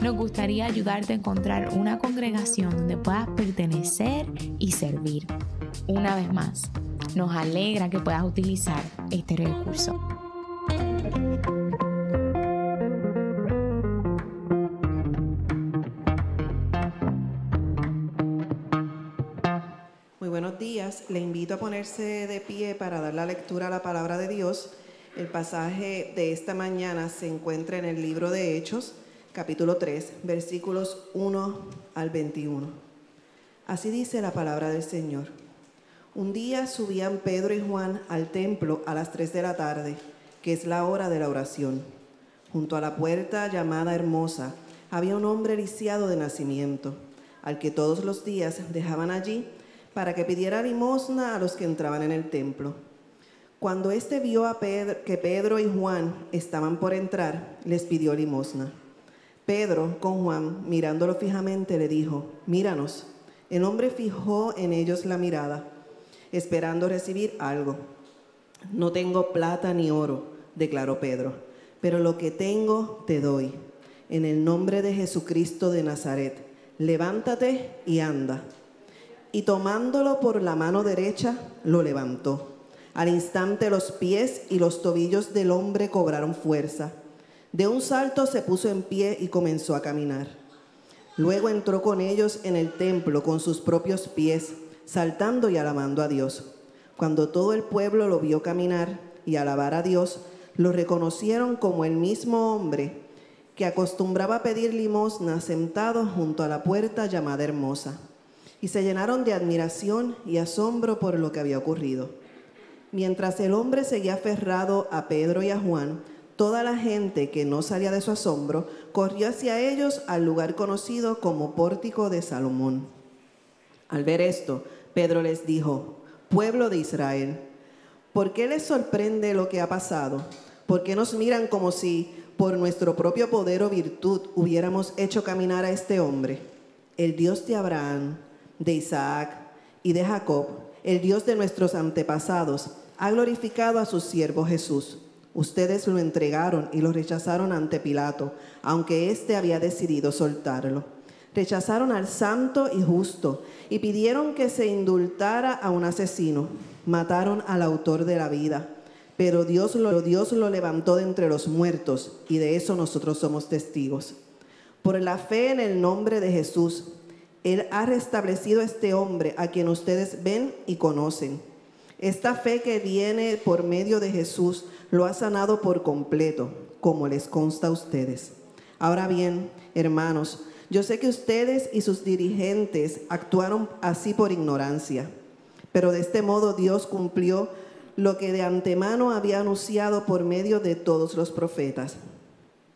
nos gustaría ayudarte a encontrar una congregación donde puedas pertenecer y servir. Una vez más, nos alegra que puedas utilizar este recurso. le invito a ponerse de pie para dar la lectura a la palabra de Dios. El pasaje de esta mañana se encuentra en el libro de Hechos, capítulo 3, versículos 1 al 21. Así dice la palabra del Señor. Un día subían Pedro y Juan al templo a las 3 de la tarde, que es la hora de la oración. Junto a la puerta llamada Hermosa había un hombre lisiado de nacimiento, al que todos los días dejaban allí para que pidiera limosna a los que entraban en el templo. Cuando éste vio que Pedro y Juan estaban por entrar, les pidió limosna. Pedro, con Juan, mirándolo fijamente, le dijo, míranos. El hombre fijó en ellos la mirada, esperando recibir algo. No tengo plata ni oro, declaró Pedro, pero lo que tengo te doy. En el nombre de Jesucristo de Nazaret, levántate y anda y tomándolo por la mano derecha, lo levantó. Al instante los pies y los tobillos del hombre cobraron fuerza. De un salto se puso en pie y comenzó a caminar. Luego entró con ellos en el templo con sus propios pies, saltando y alabando a Dios. Cuando todo el pueblo lo vio caminar y alabar a Dios, lo reconocieron como el mismo hombre que acostumbraba a pedir limosna sentado junto a la puerta llamada Hermosa y se llenaron de admiración y asombro por lo que había ocurrido. Mientras el hombre seguía aferrado a Pedro y a Juan, toda la gente que no salía de su asombro corrió hacia ellos al lugar conocido como Pórtico de Salomón. Al ver esto, Pedro les dijo, pueblo de Israel, ¿por qué les sorprende lo que ha pasado? ¿Por qué nos miran como si por nuestro propio poder o virtud hubiéramos hecho caminar a este hombre? El Dios de Abraham, de Isaac y de Jacob, el Dios de nuestros antepasados, ha glorificado a su siervo Jesús. Ustedes lo entregaron y lo rechazaron ante Pilato, aunque éste había decidido soltarlo. Rechazaron al santo y justo y pidieron que se indultara a un asesino. Mataron al autor de la vida. Pero Dios lo, Dios lo levantó de entre los muertos y de eso nosotros somos testigos. Por la fe en el nombre de Jesús, él ha restablecido a este hombre a quien ustedes ven y conocen. Esta fe que viene por medio de Jesús lo ha sanado por completo, como les consta a ustedes. Ahora bien, hermanos, yo sé que ustedes y sus dirigentes actuaron así por ignorancia, pero de este modo Dios cumplió lo que de antemano había anunciado por medio de todos los profetas,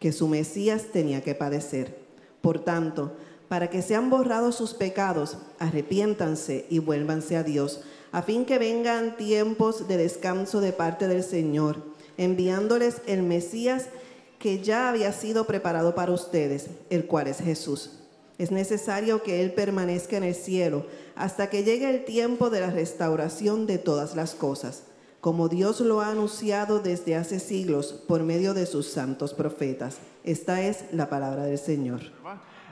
que su Mesías tenía que padecer. Por tanto, para que sean borrados sus pecados, arrepiéntanse y vuélvanse a Dios, a fin que vengan tiempos de descanso de parte del Señor, enviándoles el Mesías que ya había sido preparado para ustedes, el cual es Jesús. Es necesario que Él permanezca en el cielo hasta que llegue el tiempo de la restauración de todas las cosas, como Dios lo ha anunciado desde hace siglos por medio de sus santos profetas. Esta es la palabra del Señor.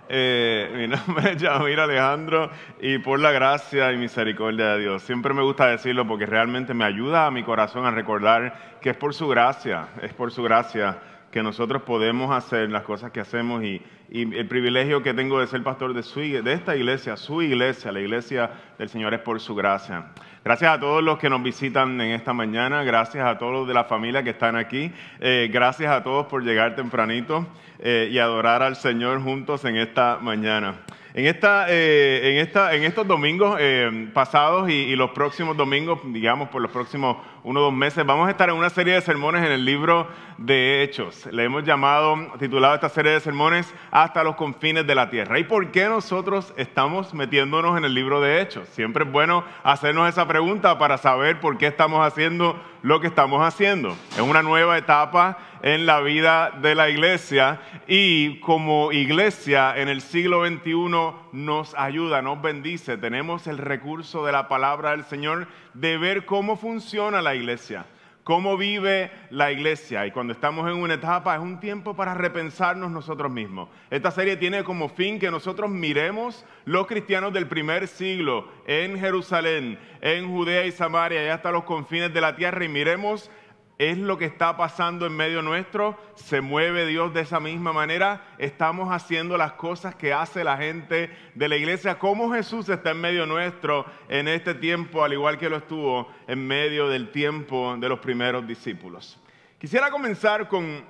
Eh, mi nombre es Yamir Alejandro y por la gracia y misericordia de Dios. Siempre me gusta decirlo porque realmente me ayuda a mi corazón a recordar que es por su gracia, es por su gracia que nosotros podemos hacer las cosas que hacemos y, el privilegio que tengo de ser pastor de, su, de esta iglesia, su iglesia, la iglesia del Señor es por su gracia. Gracias a todos los que nos visitan en esta mañana, gracias a todos los de la familia que están aquí, eh, gracias a todos por llegar tempranito eh, y adorar al Señor juntos en esta mañana. En, esta, eh, en, esta, en estos domingos eh, pasados y, los próximos domingos, digamos por los próximos uno o dos meses, vamos a estar en una serie de sermones en el libro de Hechos. Le hemos llamado, titulado esta serie de sermones, Hasta los confines de la tierra. ¿Y por qué nosotros estamos metiéndonos en el libro de Hechos? Siempre es bueno hacernos esa pregunta para saber por qué estamos haciendo lo que estamos haciendo. Es una nueva etapa en la vida de la iglesia y como iglesia en el siglo XXI nos ayuda, nos bendice. Tenemos el recurso de la palabra del Señor de ver cómo funciona la iglesia, cómo vive la iglesia. Y cuando estamos en una etapa es un tiempo para repensarnos nosotros mismos. Esta serie tiene como fin que nosotros miremos los cristianos del primer siglo en Jerusalén, en Judea y Samaria y hasta los confines de la tierra y miremos es lo que está pasando en medio nuestro, se mueve Dios de esa misma manera, estamos haciendo las cosas que hace la gente de la iglesia, como Jesús está en medio nuestro en este tiempo, al igual que lo estuvo en medio del tiempo de los primeros discípulos. Quisiera comenzar con,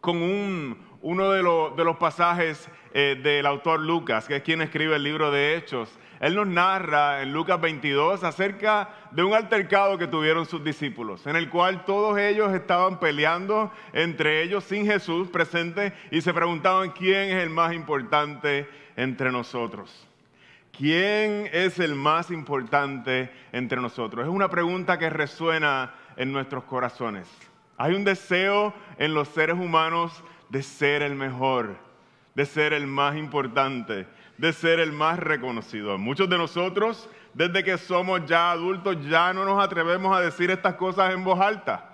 con uno de, los pasajes eh, del autor Lucas, que es quien escribe el libro de Hechos. Él nos narra en Lucas 22 acerca de un altercado que tuvieron sus discípulos, en el cual todos ellos estaban peleando entre ellos sin Jesús presente y se preguntaban quién es el más importante entre nosotros. ¿Quién es el más importante entre nosotros? Es una pregunta que resuena en nuestros corazones. Hay un deseo en los seres humanos de ser el mejor, de ser el más importante de ser el más reconocido. Muchos de nosotros, desde que somos ya adultos, ya no nos atrevemos a decir estas cosas en voz alta,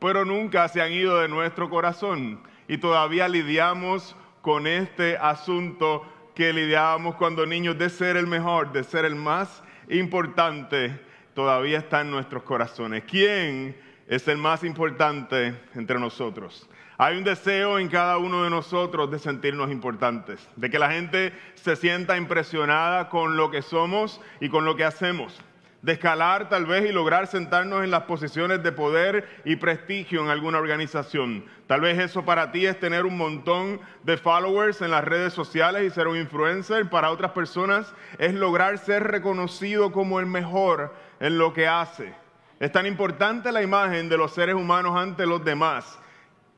pero nunca se han ido de nuestro corazón y todavía lidiamos con este asunto que lidiábamos cuando niños de ser el mejor, de ser el más importante, todavía está en nuestros corazones. ¿Quién es el más importante entre nosotros? Hay un deseo en cada uno de nosotros de sentirnos importantes, de que la gente se sienta impresionada con lo que somos y con lo que hacemos, de escalar tal vez y lograr sentarnos en las posiciones de poder y prestigio en alguna organización. Tal vez eso para ti es tener un montón de followers en las redes sociales y ser un influencer. Para otras personas es lograr ser reconocido como el mejor en lo que hace. Es tan importante la imagen de los seres humanos ante los demás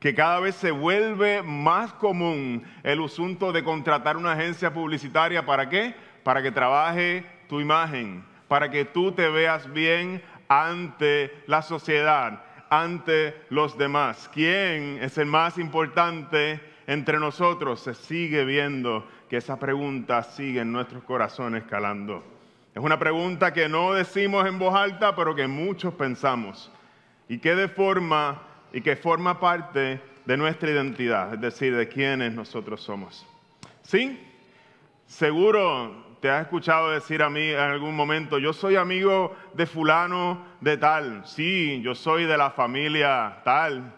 que cada vez se vuelve más común el asunto de contratar una agencia publicitaria. ¿Para qué? Para que trabaje tu imagen, para que tú te veas bien ante la sociedad, ante los demás. ¿Quién es el más importante entre nosotros? Se sigue viendo que esa pregunta sigue en nuestros corazones calando. Es una pregunta que no decimos en voz alta, pero que muchos pensamos y que de forma y que forma parte de nuestra identidad, es decir, de quienes nosotros somos. ¿Sí? Seguro te has escuchado decir a mí en algún momento, yo soy amigo de fulano de tal, sí, yo soy de la familia tal,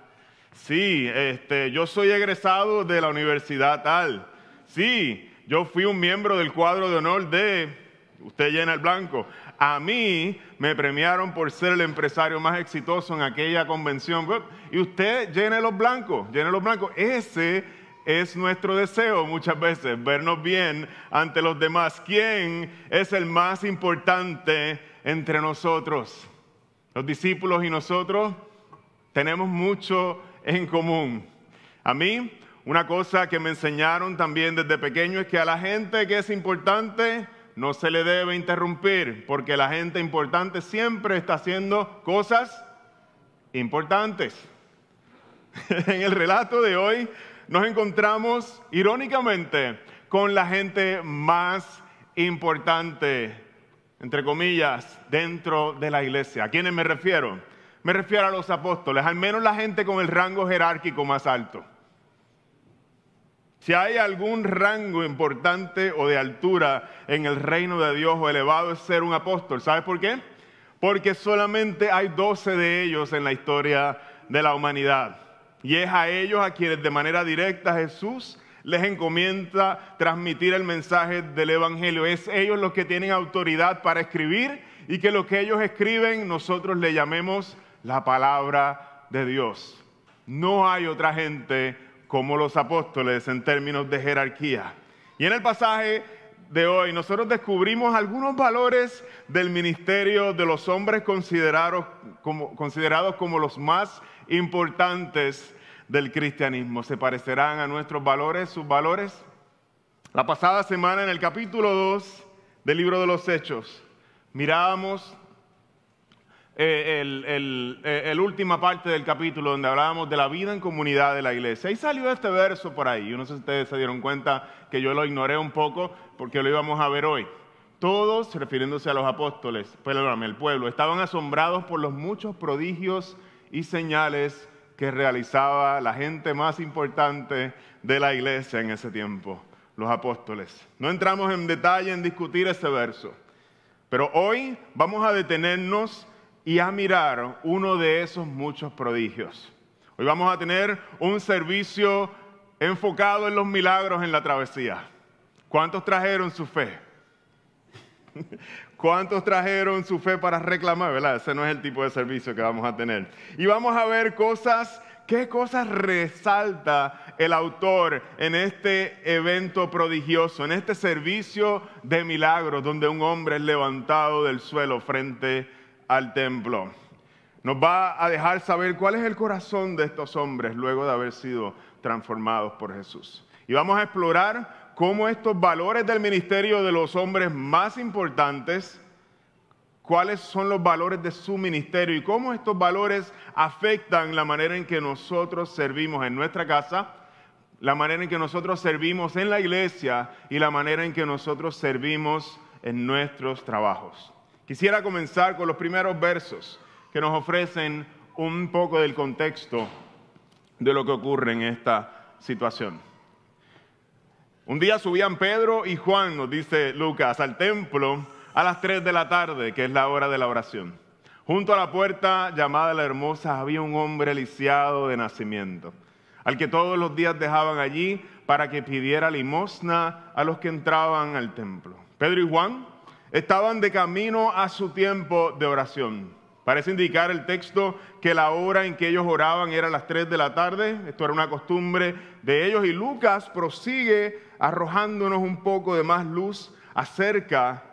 sí, este, yo soy egresado de la universidad tal, sí, yo fui un miembro del cuadro de honor de, usted llena el blanco, a mí me premiaron por ser el empresario más exitoso en aquella convención. Y usted llene los blancos, llene los blancos. Ese es nuestro deseo muchas veces, vernos bien ante los demás. ¿Quién es el más importante entre nosotros? Los discípulos y nosotros tenemos mucho en común. A mí, una cosa que me enseñaron también desde pequeño es que a la gente que es importante, no se le debe interrumpir porque la gente importante siempre está haciendo cosas importantes. en el relato de hoy nos encontramos irónicamente con la gente más importante, entre comillas, dentro de la iglesia. ¿A quiénes me refiero? Me refiero a los apóstoles, al menos la gente con el rango jerárquico más alto. Si hay algún rango importante o de altura en el reino de Dios o elevado es ser un apóstol. ¿Sabes por qué? Porque solamente hay 12 de ellos en la historia de la humanidad. Y es a ellos a quienes de manera directa Jesús les encomienda transmitir el mensaje del Evangelio. Es ellos los que tienen autoridad para escribir y que lo que ellos escriben nosotros le llamemos la palabra de Dios. No hay otra gente como los apóstoles en términos de jerarquía. Y en el pasaje de hoy, nosotros descubrimos algunos valores del ministerio de los hombres considerados como, considerados como los más importantes del cristianismo. ¿Se parecerán a nuestros valores, sus valores? La pasada semana en el capítulo 2 del libro de los Hechos mirábamos eh, el, eh, el, última parte del capítulo donde hablábamos de la vida en comunidad de la iglesia. Y salió este verso por ahí. Yo no sé si ustedes se dieron cuenta que yo lo ignoré un poco porque lo íbamos a ver hoy. Todos, refiriéndose a los apóstoles, perdóname, el pueblo, estaban asombrados por los muchos prodigios y señales que realizaba la gente más importante de la iglesia en ese tiempo, los apóstoles. No entramos en detalle en discutir ese verso, pero hoy vamos a detenernos y a mirar uno de esos muchos prodigios. Hoy vamos a tener un servicio enfocado en los milagros en la travesía. ¿Cuántos trajeron su fe? ¿Cuántos trajeron su fe para reclamar? ¿Verdad? Ese no es el tipo de servicio que vamos a tener. Y vamos a ver cosas, qué cosas resalta el autor en este evento prodigioso, en este servicio de milagros donde un hombre es levantado del suelo frente al templo. Nos va a dejar saber cuál es el corazón de estos hombres luego de haber sido transformados por Jesús. Y vamos a explorar cómo estos valores del ministerio de los hombres más importantes, cuáles son los valores de su ministerio y cómo estos valores afectan la manera en que nosotros servimos en nuestra casa, la manera en que nosotros servimos en la iglesia y la manera en que nosotros servimos en nuestros trabajos. Quisiera comenzar con los primeros versos que nos ofrecen un poco del contexto de lo que ocurre en esta situación. Un día subían Pedro y Juan, nos dice Lucas, al templo a las 3 de la tarde, que es la hora de la oración. Junto a la puerta llamada la Hermosa había un hombre lisiado de nacimiento, al que todos los días dejaban allí para que pidiera limosna a los que entraban al templo. Pedro y Juan estaban de camino a su tiempo de oración. Parece indicar el texto que la hora en que ellos oraban era las 3 de la tarde. Esto era una costumbre de ellos. Y Lucas prosigue arrojándonos un poco de más luz acerca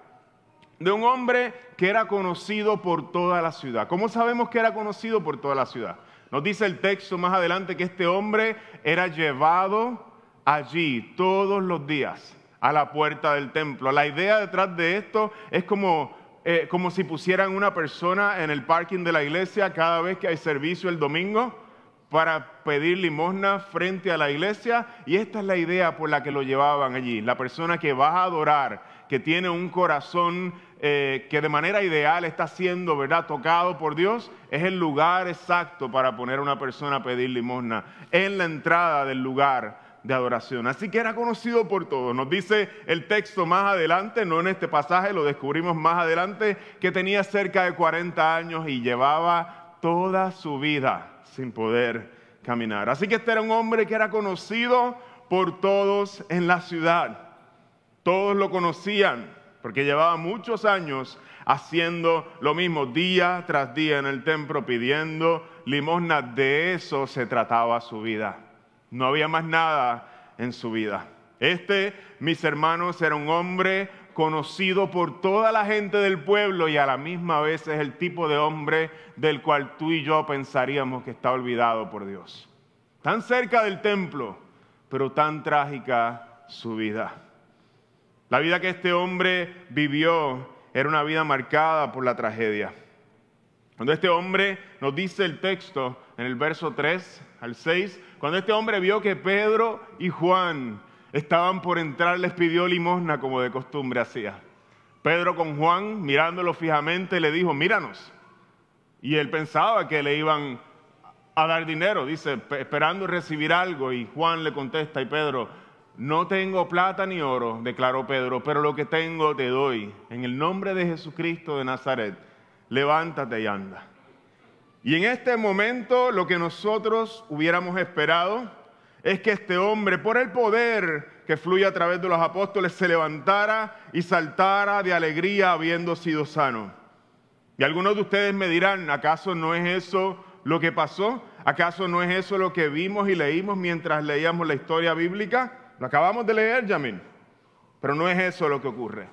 de un hombre que era conocido por toda la ciudad. ¿Cómo sabemos que era conocido por toda la ciudad? Nos dice el texto más adelante que este hombre era llevado allí todos los días a la puerta del templo. La idea detrás de esto es como, eh, como si pusieran una persona en el parking de la iglesia cada vez que hay servicio el domingo para pedir limosna frente a la iglesia y esta es la idea por la que lo llevaban allí. La persona que va a adorar, que tiene un corazón eh, que de manera ideal está siendo, ¿verdad?, tocado por Dios, es el lugar exacto para poner a una persona a pedir limosna en la entrada del lugar de adoración. Así que era conocido por todos. Nos dice el texto más adelante, no en este pasaje, lo descubrimos más adelante, que tenía cerca de 40 años y llevaba toda su vida sin poder caminar. Así que este era un hombre que era conocido por todos en la ciudad. Todos lo conocían porque llevaba muchos años haciendo lo mismo día tras día en el templo pidiendo limosna. De eso se trataba su vida. No había más nada en su vida. Este, mis hermanos, era un hombre conocido por toda la gente del pueblo y a la misma vez es el tipo de hombre del cual tú y yo pensaríamos que está olvidado por Dios. Tan cerca del templo, pero tan trágica su vida. La vida que este hombre vivió era una vida marcada por la tragedia. Cuando este hombre nos dice el texto en el verso 3 al 6, cuando este hombre vio que Pedro y Juan estaban por entrar, les pidió limosna como de costumbre hacía. Pedro con Juan, mirándolo fijamente, le dijo, míranos. Y él pensaba que le iban a dar dinero, dice, esperando recibir algo. Y Juan le contesta, y Pedro, no tengo plata ni oro, declaró Pedro, pero lo que tengo te doy. En el nombre de Jesucristo de Nazaret, levántate y anda. Y en este momento lo que nosotros hubiéramos esperado es que este hombre, por el poder que fluye a través de los apóstoles, se levantara y saltara de alegría habiendo sido sano. Y algunos de ustedes me dirán, ¿acaso no es eso lo que pasó? ¿Acaso no es eso lo que vimos y leímos mientras leíamos la historia bíblica? Lo acabamos de leer, Yamil. Pero no es eso lo que ocurre.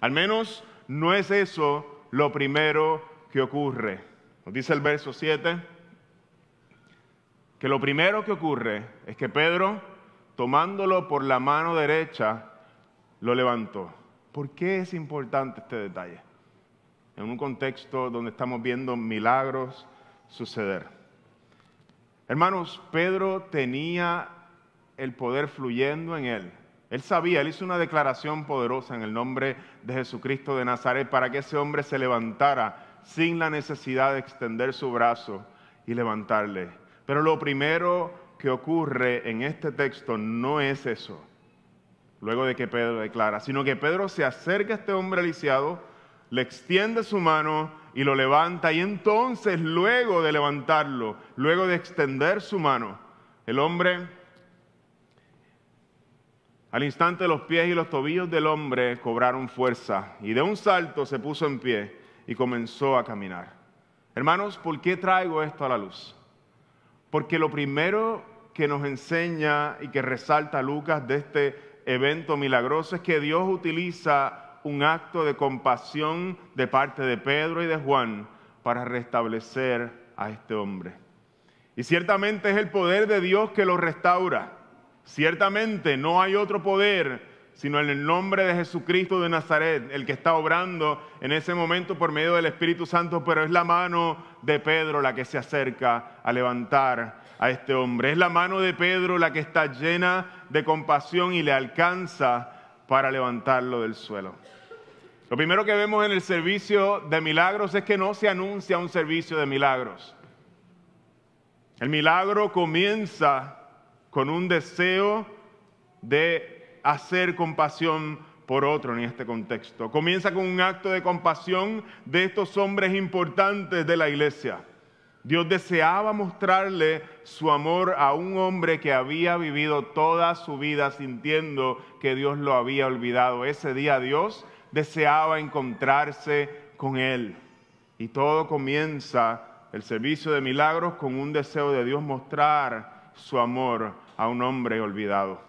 Al menos no es eso lo primero que ocurre. Nos dice el verso 7 que lo primero que ocurre es que Pedro, tomándolo por la mano derecha, lo levantó. ¿Por qué es importante este detalle? En un contexto donde estamos viendo milagros suceder. Hermanos, Pedro tenía el poder fluyendo en él. Él sabía, él hizo una declaración poderosa en el nombre de Jesucristo de Nazaret para que ese hombre se levantara sin la necesidad de extender su brazo y levantarle. Pero lo primero que ocurre en este texto no es eso, luego de que Pedro declara, sino que Pedro se acerca a este hombre aliciado, le extiende su mano y lo levanta y entonces luego de levantarlo, luego de extender su mano, el hombre, al instante los pies y los tobillos del hombre cobraron fuerza y de un salto se puso en pie y comenzó a caminar. Hermanos, ¿por qué traigo esto a la luz? Porque lo primero que nos enseña y que resalta Lucas de este evento milagroso es que Dios utiliza un acto de compasión de parte de Pedro y de Juan para restablecer a este hombre. Y ciertamente es el poder de Dios que lo restaura. Ciertamente no hay otro poder sino en el nombre de Jesucristo de Nazaret, el que está obrando en ese momento por medio del Espíritu Santo, pero es la mano de Pedro la que se acerca a levantar a este hombre. Es la mano de Pedro la que está llena de compasión y le alcanza para levantarlo del suelo. Lo primero que vemos en el servicio de milagros es que no se anuncia un servicio de milagros. El milagro comienza con un deseo de hacer compasión por otro en este contexto. Comienza con un acto de compasión de estos hombres importantes de la iglesia. Dios deseaba mostrarle su amor a un hombre que había vivido toda su vida sintiendo que Dios lo había olvidado. Ese día Dios deseaba encontrarse con él. Y todo comienza el servicio de milagros con un deseo de Dios mostrar su amor a un hombre olvidado.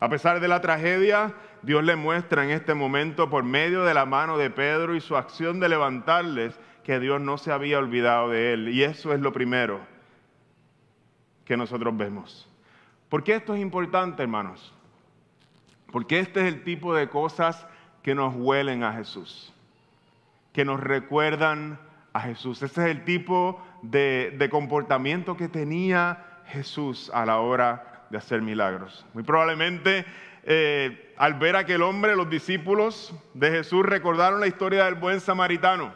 A pesar de la tragedia, Dios le muestra en este momento por medio de la mano de Pedro y su acción de levantarles que Dios no se había olvidado de él. Y eso es lo primero que nosotros vemos. ¿Por qué esto es importante, hermanos? Porque este es el tipo de cosas que nos huelen a Jesús, que nos recuerdan a Jesús. Ese es el tipo de, de comportamiento que tenía Jesús a la hora de hacer milagros. Muy probablemente eh, al ver aquel hombre, los discípulos de Jesús recordaron la historia del buen samaritano.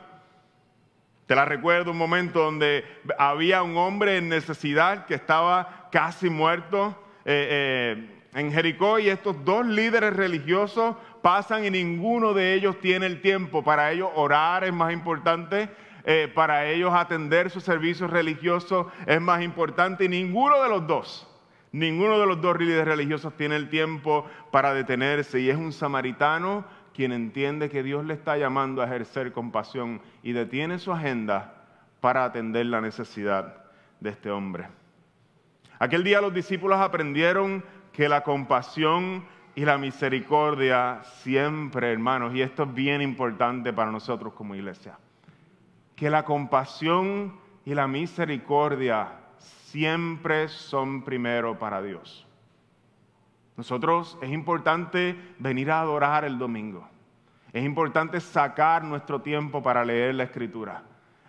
Te la recuerdo un momento donde había un hombre en necesidad que estaba casi muerto eh, eh, en Jericó y estos dos líderes religiosos pasan y ninguno de ellos tiene el tiempo. Para ellos orar es más importante, para ellos atender sus servicios religiosos es más importante y ninguno de los dos Ninguno de los dos líderes religiosos tiene el tiempo para detenerse y es un samaritano quien entiende que Dios le está llamando a ejercer compasión y detiene su agenda para atender la necesidad de este hombre. Aquel día los discípulos aprendieron que la compasión y la misericordia siempre, hermanos, y esto es bien importante para nosotros como iglesia, que la compasión y la misericordia siempre son primero para Dios. Nosotros es importante venir a adorar el domingo. Es importante sacar nuestro tiempo para leer la escritura.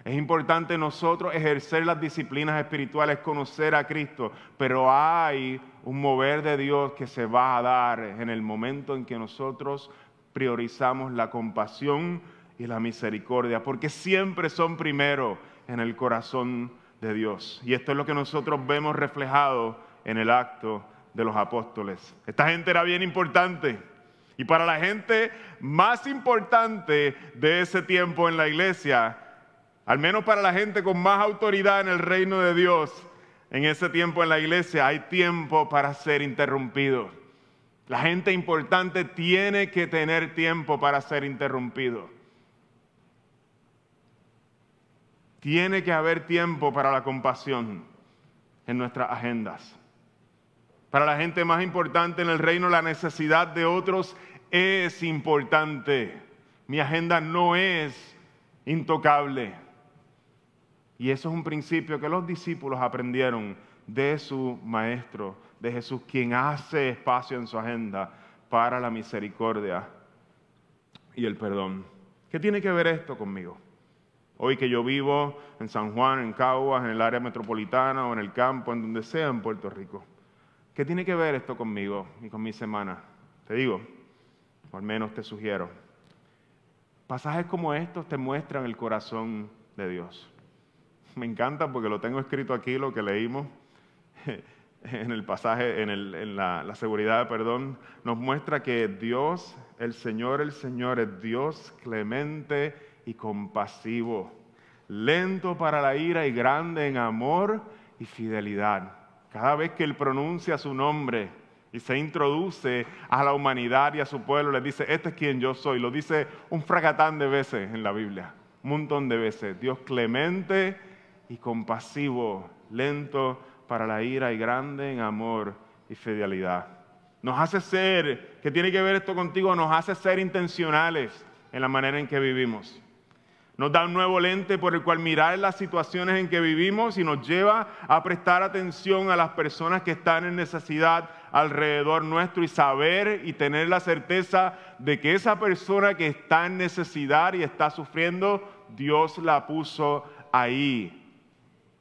Es importante nosotros ejercer las disciplinas espirituales, conocer a Cristo, pero hay un mover de Dios que se va a dar en el momento en que nosotros priorizamos la compasión y la misericordia, porque siempre son primero en el corazón de Dios. Y esto es lo que nosotros vemos reflejado en el acto de los apóstoles. Esta gente era bien importante. Y para la gente más importante de ese tiempo en la iglesia, al menos para la gente con más autoridad en el reino de Dios, en ese tiempo en la iglesia hay tiempo para ser interrumpido. La gente importante tiene que tener tiempo para ser interrumpido. Tiene que haber tiempo para la compasión en nuestras agendas. Para la gente más importante en el reino, la necesidad de otros es importante. Mi agenda no es intocable. Y eso es un principio que los discípulos aprendieron de su Maestro, de Jesús, quien hace espacio en su agenda para la misericordia y el perdón. ¿Qué tiene que ver esto conmigo? Hoy que yo vivo en San Juan, en Caguas, en el área metropolitana o en el campo, en donde sea en Puerto Rico. ¿Qué tiene que ver esto conmigo y con mi semana? Te digo, o al menos te sugiero. Pasajes como estos te muestran el corazón de Dios. Me encanta porque lo tengo escrito aquí, lo que leímos en el pasaje, en, la, la seguridad, perdón, nos muestra que Dios, el Señor, el Señor es Dios clemente y compasivo, lento para la ira y grande en amor y fidelidad. Cada vez que Él pronuncia su nombre y se introduce a la humanidad y a su pueblo, le dice, este es quien yo soy. Lo dice un fragatán de veces en la Biblia, un montón de veces. Dios clemente y compasivo, lento para la ira y grande en amor y fidelidad. Nos hace ser, ¿qué tiene que ver esto contigo? Nos hace ser intencionales en la manera en que vivimos. Nos da un nuevo lente por el cual mirar las situaciones en que vivimos y nos lleva a prestar atención a las personas que están en necesidad alrededor nuestro y saber y tener la certeza de que esa persona que está en necesidad y está sufriendo, Dios la puso ahí.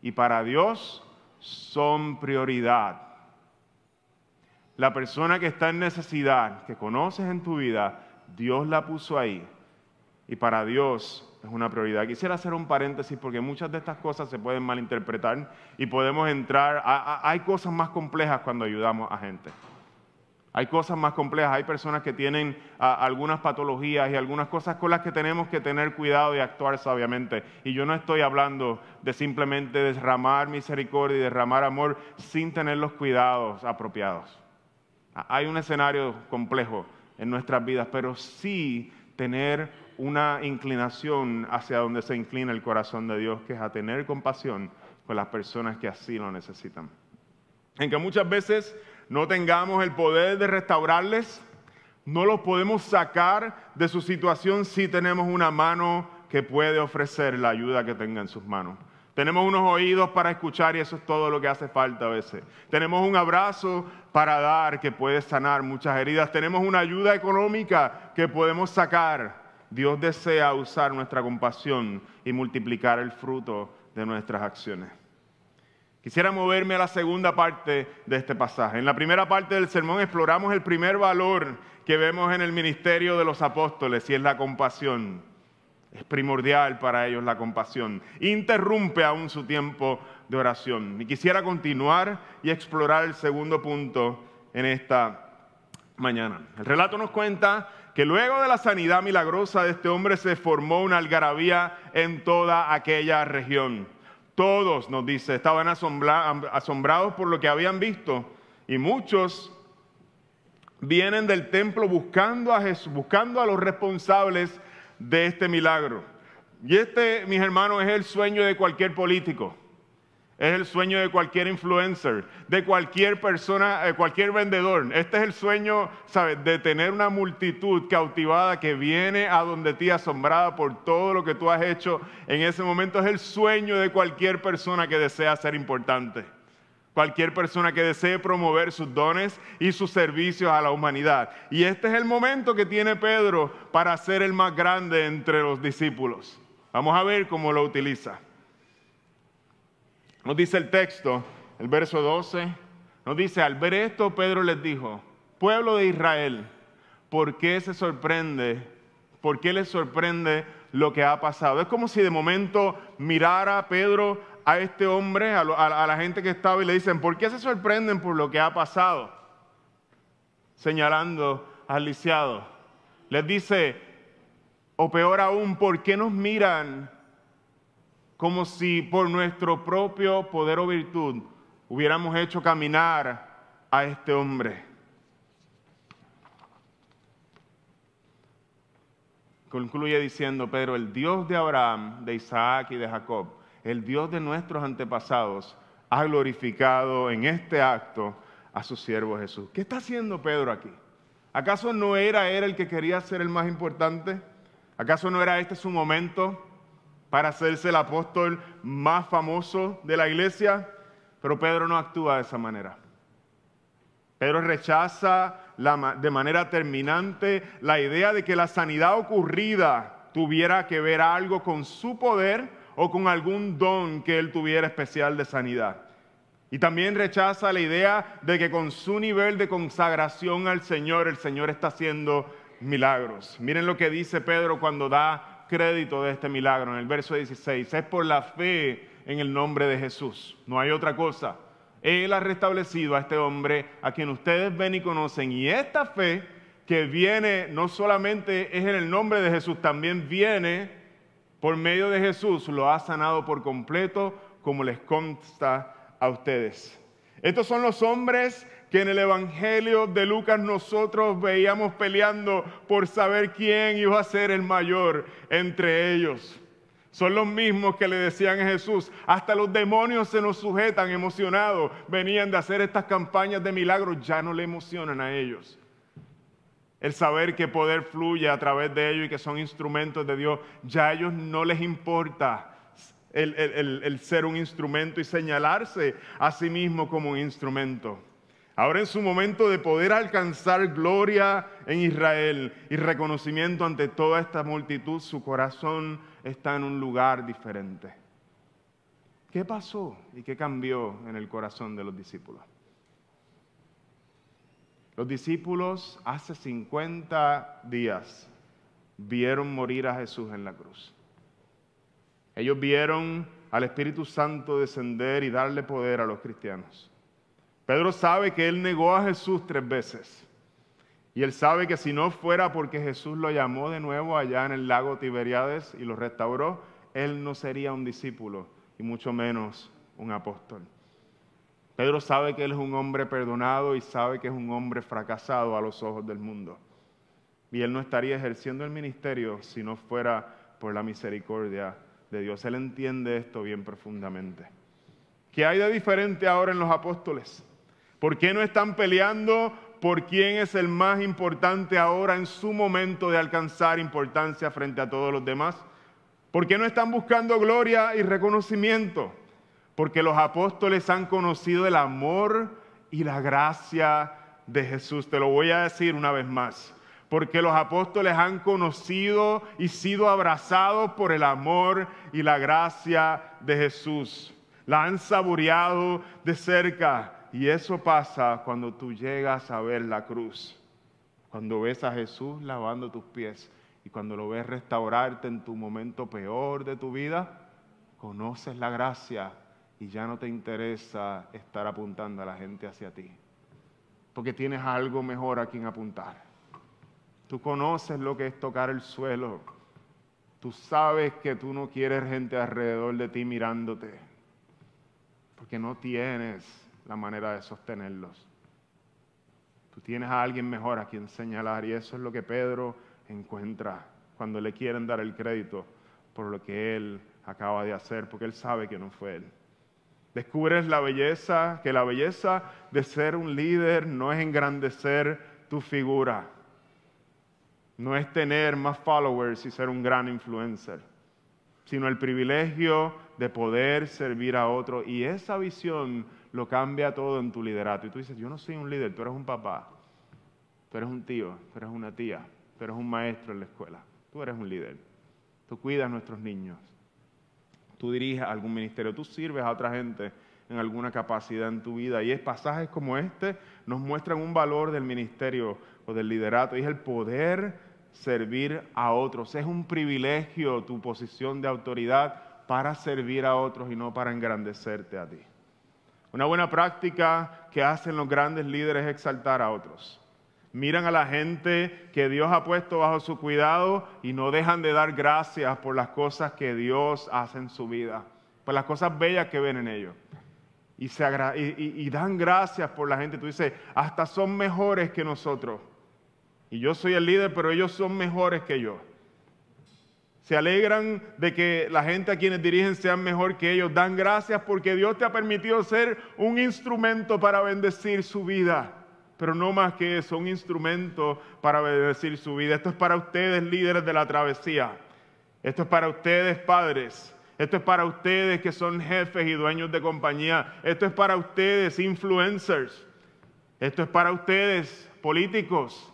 Y para Dios son prioridad. La persona que está en necesidad, que conoces en tu vida, Dios la puso ahí. Y para Dios es una prioridad. Quisiera hacer un paréntesis porque muchas de estas cosas se pueden malinterpretar y podemos entrar, hay cosas más complejas cuando ayudamos a gente. Hay cosas más complejas, hay personas que tienen algunas patologías y algunas cosas con las que tenemos que tener cuidado y actuar sabiamente. Y yo no estoy hablando de simplemente derramar misericordia y derramar amor sin tener los cuidados apropiados. Hay un escenario complejo en nuestras vidas, pero sí tener una inclinación hacia donde se inclina el corazón de Dios, que es a tener compasión con las personas que así lo necesitan. En que muchas veces no tengamos el poder de restaurarles, no los podemos sacar de su situación si tenemos una mano que puede ofrecer la ayuda que tenga en sus manos. Tenemos unos oídos para escuchar y eso es todo lo que hace falta a veces. Tenemos un abrazo para dar que puede sanar muchas heridas. Tenemos una ayuda económica que podemos sacar. Dios desea usar nuestra compasión y multiplicar el fruto de nuestras acciones. Quisiera moverme a la segunda parte de este pasaje. En la primera parte del sermón exploramos el primer valor que vemos en el ministerio de los apóstoles y es la compasión. Es primordial para ellos la compasión. Interrumpe aún su tiempo de oración. Y quisiera continuar y explorar el segundo punto en esta mañana. El relato nos cuenta que luego de la sanidad milagrosa de este hombre se formó una algarabía en toda aquella región. Todos, nos dice, estaban asombrados por lo que habían visto y muchos vienen del templo buscando a Jesús, buscando a los responsables de este milagro. Y este, mis hermanos, es el sueño de cualquier político. Es el sueño de cualquier influencer, de cualquier persona, de cualquier vendedor. Este es el sueño, ¿sabes? De tener una multitud cautivada que viene a donde ti asombrada por todo lo que tú has hecho en ese momento. Es el sueño de cualquier persona que desea ser importante. Cualquier persona que desee promover sus dones y sus servicios a la humanidad. Y este es el momento que tiene Pedro para ser el más grande entre los discípulos. Vamos a ver cómo lo utiliza. Nos dice el texto, el verso 12, nos dice, al ver esto, Pedro les dijo, pueblo de Israel, ¿por qué se sorprende? ¿Por qué les sorprende lo que ha pasado? Es como si de momento mirara Pedro a este hombre, a, la gente que estaba y le dicen, ¿por qué se sorprenden por lo que ha pasado? Señalando al lisiado. Les dice, o peor aún, ¿por qué nos miran como si por nuestro propio poder o virtud hubiéramos hecho caminar a este hombre. Concluye diciendo Pedro, el Dios de Abraham, de Isaac y de Jacob, el Dios de nuestros antepasados, ha glorificado en este acto a su siervo Jesús. ¿Qué está haciendo Pedro aquí? ¿Acaso no era él el que quería ser el más importante? ¿Acaso no era este su momento para hacerse el apóstol más famoso de la iglesia? Pero Pedro no actúa de esa manera. Pedro rechaza de manera terminante la idea de que la sanidad ocurrida tuviera que ver algo con su poder o con algún don que él tuviera especial de sanidad. Y también rechaza la idea de que con su nivel de consagración al Señor, el Señor está haciendo milagros. Miren lo que dice Pedro cuando da crédito de este milagro en el verso 16. Es por la fe en el nombre de Jesús. No hay otra cosa. Él ha restablecido a este hombre a quien ustedes ven y conocen. Y esta fe que viene no solamente es en el nombre de Jesús, también viene por medio de Jesús, lo ha sanado por completo, como les consta a ustedes. Estos son los hombres que en el Evangelio de Lucas nosotros veíamos peleando por saber quién iba a ser el mayor entre ellos. Son los mismos que le decían a Jesús, hasta los demonios se nos sujetan emocionados, venían de hacer estas campañas de milagros, ya no le emocionan a ellos. El saber que poder fluye a través de ellos y que son instrumentos de Dios, ya a ellos no les importa el, ser un instrumento y señalarse a sí mismo como un instrumento. Ahora en su momento de poder alcanzar gloria en Israel y reconocimiento ante toda esta multitud, su corazón está en un lugar diferente. ¿Qué pasó y qué cambió en el corazón de los discípulos? Los discípulos hace 50 días vieron morir a Jesús en la cruz. Ellos vieron al Espíritu Santo descender y darle poder a los cristianos. Pedro sabe que él negó a Jesús tres veces. Y él sabe que si no fuera porque Jesús lo llamó de nuevo allá en el lago Tiberiades y lo restauró, él no sería un discípulo y mucho menos un apóstol. Pedro sabe que él es un hombre perdonado y sabe que es un hombre fracasado a los ojos del mundo. Y él no estaría ejerciendo el ministerio si no fuera por la misericordia de Dios. Él entiende esto bien profundamente. ¿Qué hay de diferente ahora en los apóstoles? ¿Por qué no están peleando por quién es el más importante ahora en su momento de alcanzar importancia frente a todos los demás? ¿Por qué no están buscando gloria y reconocimiento? Porque los apóstoles han conocido el amor y la gracia de Jesús. Te lo voy a decir una vez más porque los apóstoles han conocido y sido abrazados por el amor y la gracia de Jesús. La han saboreado de cerca y eso pasa cuando tú llegas a ver la cruz, cuando ves a Jesús lavando tus pies y cuando lo ves restaurarte en tu momento peor de tu vida, conoces la gracia y ya no te interesa estar apuntando a la gente hacia ti, porque tienes algo mejor a quien apuntar. Tú conoces lo que es tocar el suelo. Tú sabes que tú no quieres gente alrededor de ti mirándote, porque no tienes la manera de sostenerlos. Tú tienes a alguien mejor a quien señalar y eso es lo que Pedro encuentra cuando le quieren dar el crédito por lo que él acaba de hacer, porque él sabe que no fue él. Descubres la belleza, que la belleza de ser un líder no es engrandecer tu figura, no es tener más followers y ser un gran influencer, sino el privilegio de poder servir a otro. Y esa visión lo cambia todo en tu liderato. Y tú dices, yo no soy un líder, tú eres un papá, tú eres un tío, tú eres una tía, tú eres un maestro en la escuela, tú eres un líder. Tú cuidas a nuestros niños, tú diriges algún ministerio, tú sirves a otra gente en alguna capacidad en tu vida. Y es pasajes como este nos muestran un valor del ministerio o del liderato, y es el poder servir a otros. Es un privilegio tu posición de autoridad para servir a otros y no para engrandecerte a ti. Una buena práctica que hacen los grandes líderes es exaltar a otros. Miran a la gente que Dios ha puesto bajo su cuidado y no dejan de dar gracias por las cosas que Dios hace en su vida, por las cosas bellas que ven en ellos. Y, dan gracias por la gente. Tú dices, hasta son mejores que nosotros. Y yo soy el líder, pero ellos son mejores que yo. Se alegran de que la gente a quienes dirigen sean mejor que ellos. Dan gracias porque Dios te ha permitido ser un instrumento para bendecir su vida. pero no más que eso, un instrumento para bendecir su vida. Esto es para ustedes, líderes de la travesía. Esto es para ustedes, padres. Esto es para ustedes que son jefes y dueños de compañía. Esto es para ustedes, influencers. Esto es para ustedes, políticos.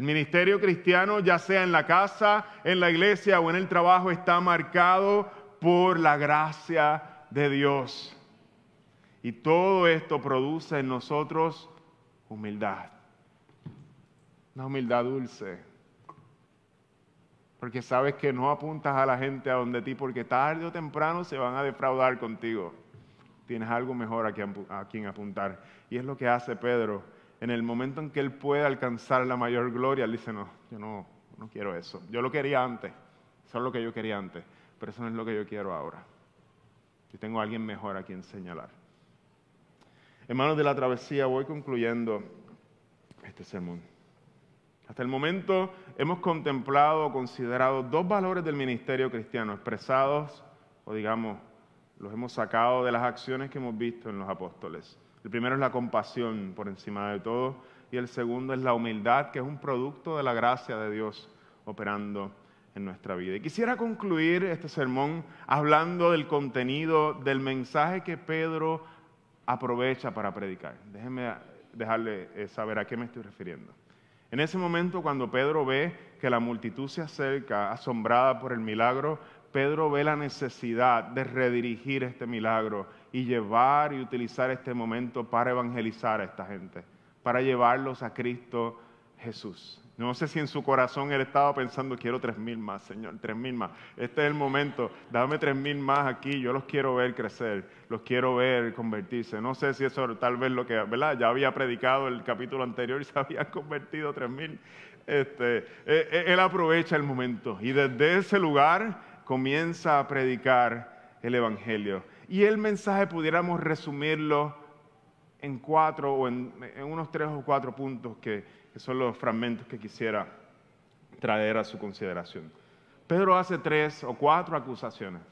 El ministerio cristiano, ya sea en la casa, en la iglesia o en el trabajo, está marcado por la gracia de Dios. Y todo esto produce en nosotros humildad. Una humildad dulce. Porque sabes que no apuntas a la gente a donde ti, porque tarde o temprano se van a defraudar contigo. Tienes algo mejor a quien, apuntar. Y es lo que hace Pedro. En el momento en que él puede alcanzar la mayor gloria, él dice, no, yo no, no quiero eso. Yo lo quería antes. Eso es lo que yo quería antes. Pero eso no es lo que yo quiero ahora. Yo tengo a alguien mejor a quien señalar. Hermanos de la travesía, voy concluyendo este sermón. Hasta el momento hemos contemplado o considerado dos valores del ministerio cristiano expresados, o digamos, los hemos sacado de las acciones que hemos visto en los apóstoles. El primero es la compasión por encima de todo y el segundo es la humildad, que es un producto de la gracia de Dios operando en nuestra vida. Y quisiera concluir este sermón hablando del contenido del mensaje que Pedro aprovecha para predicar. Déjenme dejarle eh, saber a qué me estoy refiriendo. En ese momento, cuando Pedro ve que la multitud se acerca, asombrada por el milagro, Pedro ve la necesidad de redirigir este milagro y llevar y utilizar este momento para evangelizar a esta gente, para llevarlos a Cristo Jesús. No sé si en su corazón él estaba pensando, quiero tres mil más, Señor, tres mil más. Este es el momento, dame tres mil más aquí, yo los quiero ver crecer, los quiero ver convertirse. No sé si eso tal vez lo que, ¿verdad? Ya había predicado el capítulo anterior y se habían convertido tres mil. Este, e, e, él aprovecha el momento y desde ese lugar comienza a predicar el Evangelio. Y el mensaje pudiéramos resumirlo en cuatro o en unos tres o cuatro puntos que son los fragmentos que quisiera traer a su consideración. Pedro hace tres o cuatro acusaciones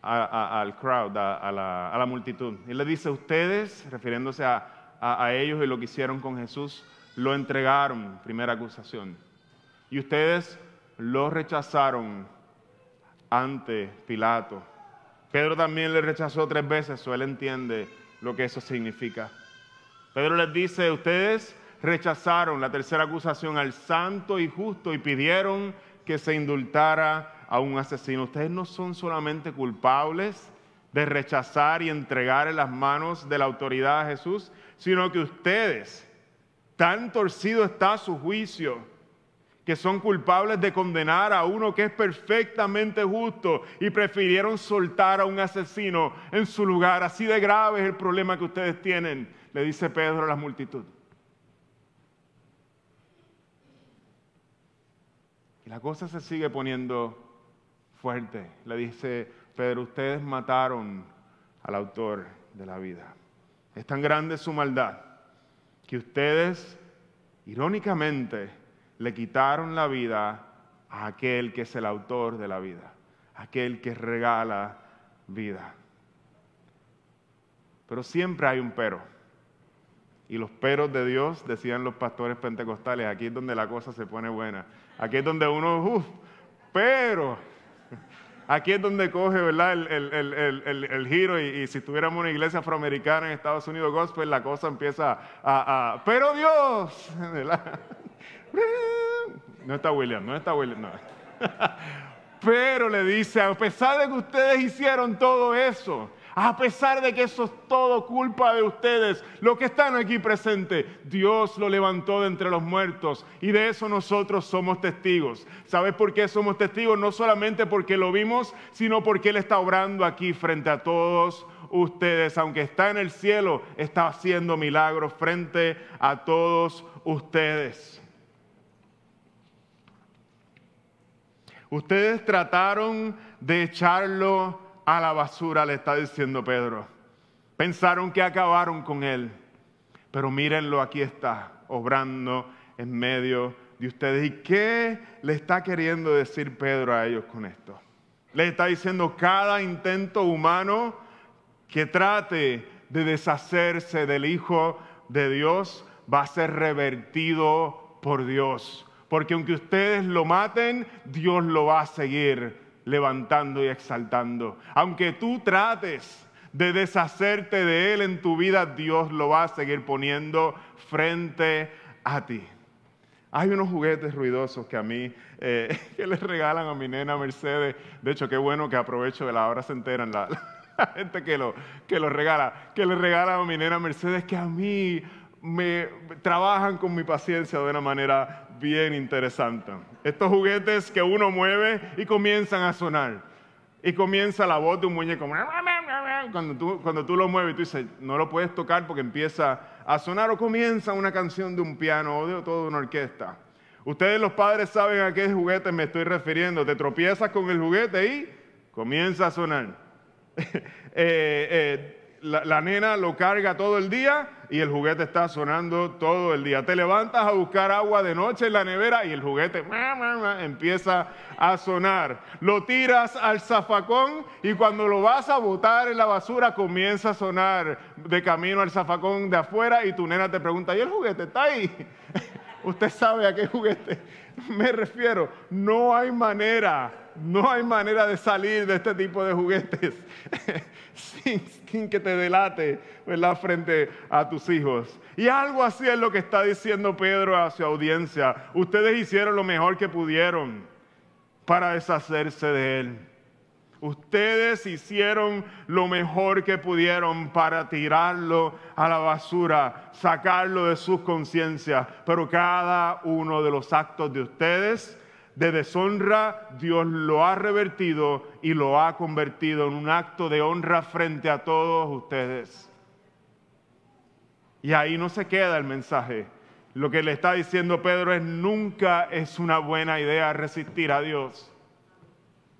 al crowd, a, la, multitud. Y le dice, ustedes, refiriéndose a, ellos y lo que hicieron con Jesús, lo entregaron, primera acusación. Y ustedes lo rechazaron ante Pilato. Pedro también le rechazó tres veces, o él entiende lo que eso significa. Pedro les dice, ustedes rechazaron la tercera acusación al santo y justo y pidieron que se indultara a un asesino. Ustedes no son solamente culpables de rechazar y entregar en las manos de la autoridad a Jesús, sino que ustedes, tan torcido está su juicio, que son culpables de condenar a uno que es perfectamente justo y prefirieron soltar a un asesino en su lugar. Así de grave es el problema que ustedes tienen, le dice Pedro a la multitud. la cosa se sigue poniendo fuerte. Le dice Pedro, ustedes mataron al autor de la vida. Es tan grande su maldad que ustedes, irónicamente, le quitaron la vida a aquel que es el autor de la vida, aquel que regala vida. Pero siempre hay un pero. Y los peros de Dios, decían los pastores pentecostales, aquí es donde la cosa se pone buena. Aquí es donde uno, uff, pero aquí es donde coge, ¿verdad? El, giro y, si tuviéramos una iglesia afroamericana en Estados Unidos gospel, la cosa empieza a, a pero Dios, ¿verdad? No está William, no está William, no. Pero le dice, a pesar de que ustedes hicieron todo eso, a pesar de que eso es todo culpa de ustedes, lo que están aquí presentes, Dios lo levantó de entre los muertos y de eso nosotros somos testigos. ¿Sabes por qué somos testigos? No solamente porque lo vimos, sino porque Él está obrando aquí frente a todos ustedes. Aunque está en el cielo, está haciendo milagros frente a todos ustedes. Ustedes trataron de echarlo a la basura, le está diciendo Pedro. Pensaron que acabaron con él, pero mírenlo, aquí está, obrando en medio de ustedes. ¿Y qué le está queriendo decir Pedro a ellos con esto? Le está diciendo cada intento humano que trate de deshacerse del Hijo de Dios va a ser revertido por Dios. Porque aunque ustedes lo maten, Dios lo va a seguir levantando y exaltando. Aunque tú trates de deshacerte de Él en tu vida, Dios lo va a seguir poniendo frente a ti. Hay unos juguetes ruidosos que a mí, eh, que les regalan a mi nena Mercedes. De hecho, qué bueno que aprovecho de la hora se enteran la, gente que lo, que regala. Que le regalan a mi nena Mercedes que a mí me trabajan con mi paciencia de una manera bien interesante. Estos juguetes que uno mueve y comienzan a sonar. Y comienza la voz de un muñeco. Cuando tú, cuando tú lo mueves, tú dices, no lo puedes tocar porque empieza a sonar o comienza una canción de un piano o de toda una orquesta. Ustedes los padres saben a qué juguete me estoy refiriendo. Te tropiezas con el juguete y comienza a sonar. Eh, eh, la, nena lo carga todo el día y el juguete está sonando todo el día. Te levantas a buscar agua de noche en la nevera y el juguete empieza a sonar. Lo tiras al zafacón y cuando lo vas a botar en la basura comienza a sonar de camino al zafacón de afuera y tu nena te pregunta, ¿y el juguete está ahí? Usted sabe a qué juguete me refiero. No hay manera, no hay manera de salir de este tipo de juguetes sin, que te delate ¿verdad? frente a tus hijos. Y algo así es lo que está diciendo Pedro a su audiencia. Ustedes hicieron lo mejor que pudieron para deshacerse de él. Ustedes hicieron lo mejor que pudieron para tirarlo a la basura, sacarlo de sus conciencias, pero cada uno de los actos de ustedes de deshonra, Dios lo ha revertido y lo ha convertido en un acto de honra frente a todos ustedes. Y ahí no se queda el mensaje. Lo que le está diciendo Pedro es nunca es una buena idea resistir a Dios.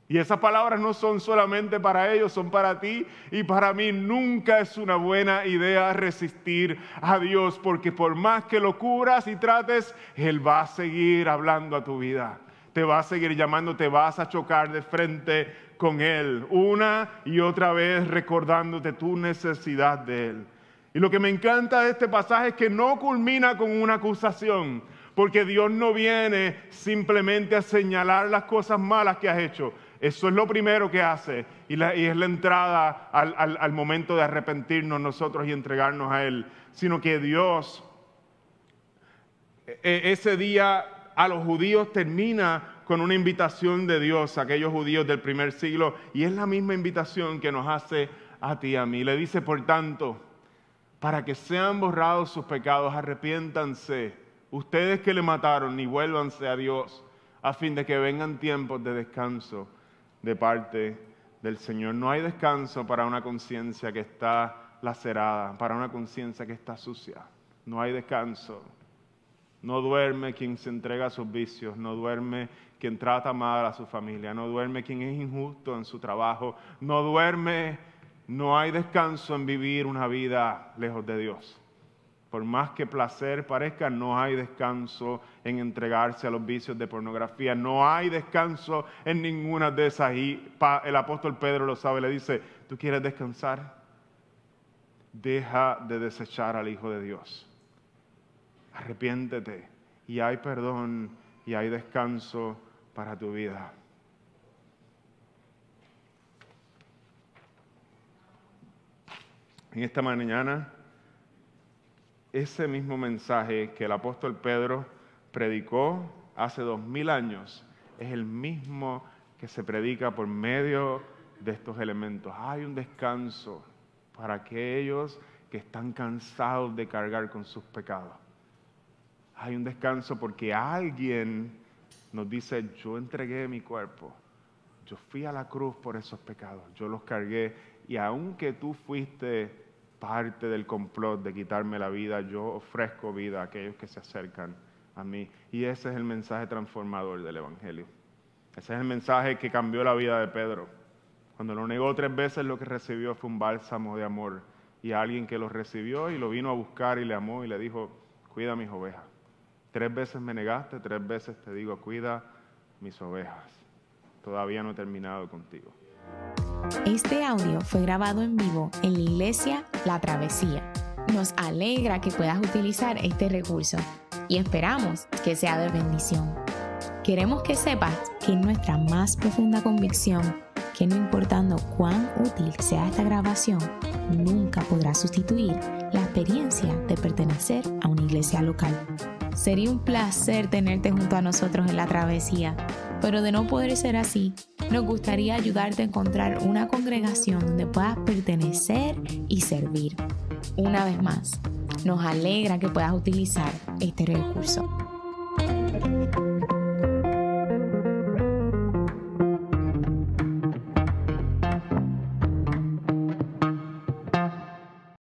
Y esas palabras no son solamente para ellos, son para ti y para mí. Nunca es una buena idea resistir a Dios, porque por más que lo curas y trates, Él va a seguir hablando a tu vida te va a seguir llamando, te vas a chocar de frente con Él, una y otra vez recordándote tu necesidad de Él. Y lo que me encanta de este pasaje es que no culmina con una acusación, porque Dios no viene simplemente a señalar las cosas malas que has hecho. Eso es lo primero que hace y, es la entrada al, al momento de arrepentirnos nosotros y entregarnos a Él, sino que Dios e, e, ese día a los judíos termina con una invitación de Dios a aquellos judíos del primer siglo y es la misma invitación que nos hace a ti y a mí. Le dice, por tanto, para que sean borrados sus pecados, arrepiéntanse, ustedes que le mataron, y vuélvanse a Dios, a fin de que vengan tiempos de descanso de parte del Señor. No hay descanso para una conciencia que está lacerada, para una conciencia que está sucia. No hay descanso. No duerme quien se entrega a sus vicios, no duerme quien trata mal a su familia, no duerme quien es injusto en su trabajo, no duerme, no hay descanso en vivir una vida lejos de Dios. Por más que placer parezca, no hay descanso en entregarse a los vicios de pornografía, no hay descanso en ninguna de esas. Y el apóstol Pedro lo sabe, le dice, ¿tú quieres descansar? Deja de desechar al Hijo de Dios arrepiéntete y hay perdón y hay descanso para tu vida. En esta mañana, ese mismo mensaje que el apóstol Pedro predicó hace dos mil años es el mismo que se predica por medio de estos elementos. Hay un descanso para aquellos que están cansados de cargar con sus pecados hay un descanso porque alguien nos dice, yo entregué mi cuerpo, yo fui a la cruz por esos pecados, yo los cargué y aunque tú fuiste parte del complot de quitarme la vida, yo ofrezco vida a aquellos que se acercan a mí. Y ese es el mensaje transformador del Evangelio. Ese es el mensaje que cambió la vida de Pedro. Cuando lo negó tres veces, lo que recibió fue un bálsamo de amor. Y alguien que lo recibió y lo vino a buscar y le amó y le dijo, cuida mis ovejas. Tres veces me negaste, tres veces te digo, cuida mis ovejas. Todavía no he terminado contigo. Este audio fue grabado en vivo en la iglesia La Travesía. Nos alegra que puedas utilizar este recurso y esperamos que sea de bendición. Queremos que sepas que nuestra más profunda convicción que no importando cuán útil sea esta grabación, nunca podrá sustituir la experiencia de pertenecer a una iglesia local. Sería un placer tenerte junto a nosotros en la travesía, pero de no poder ser así, nos gustaría ayudarte a encontrar una congregación donde puedas pertenecer y servir. Una vez más, nos alegra que puedas utilizar este recurso.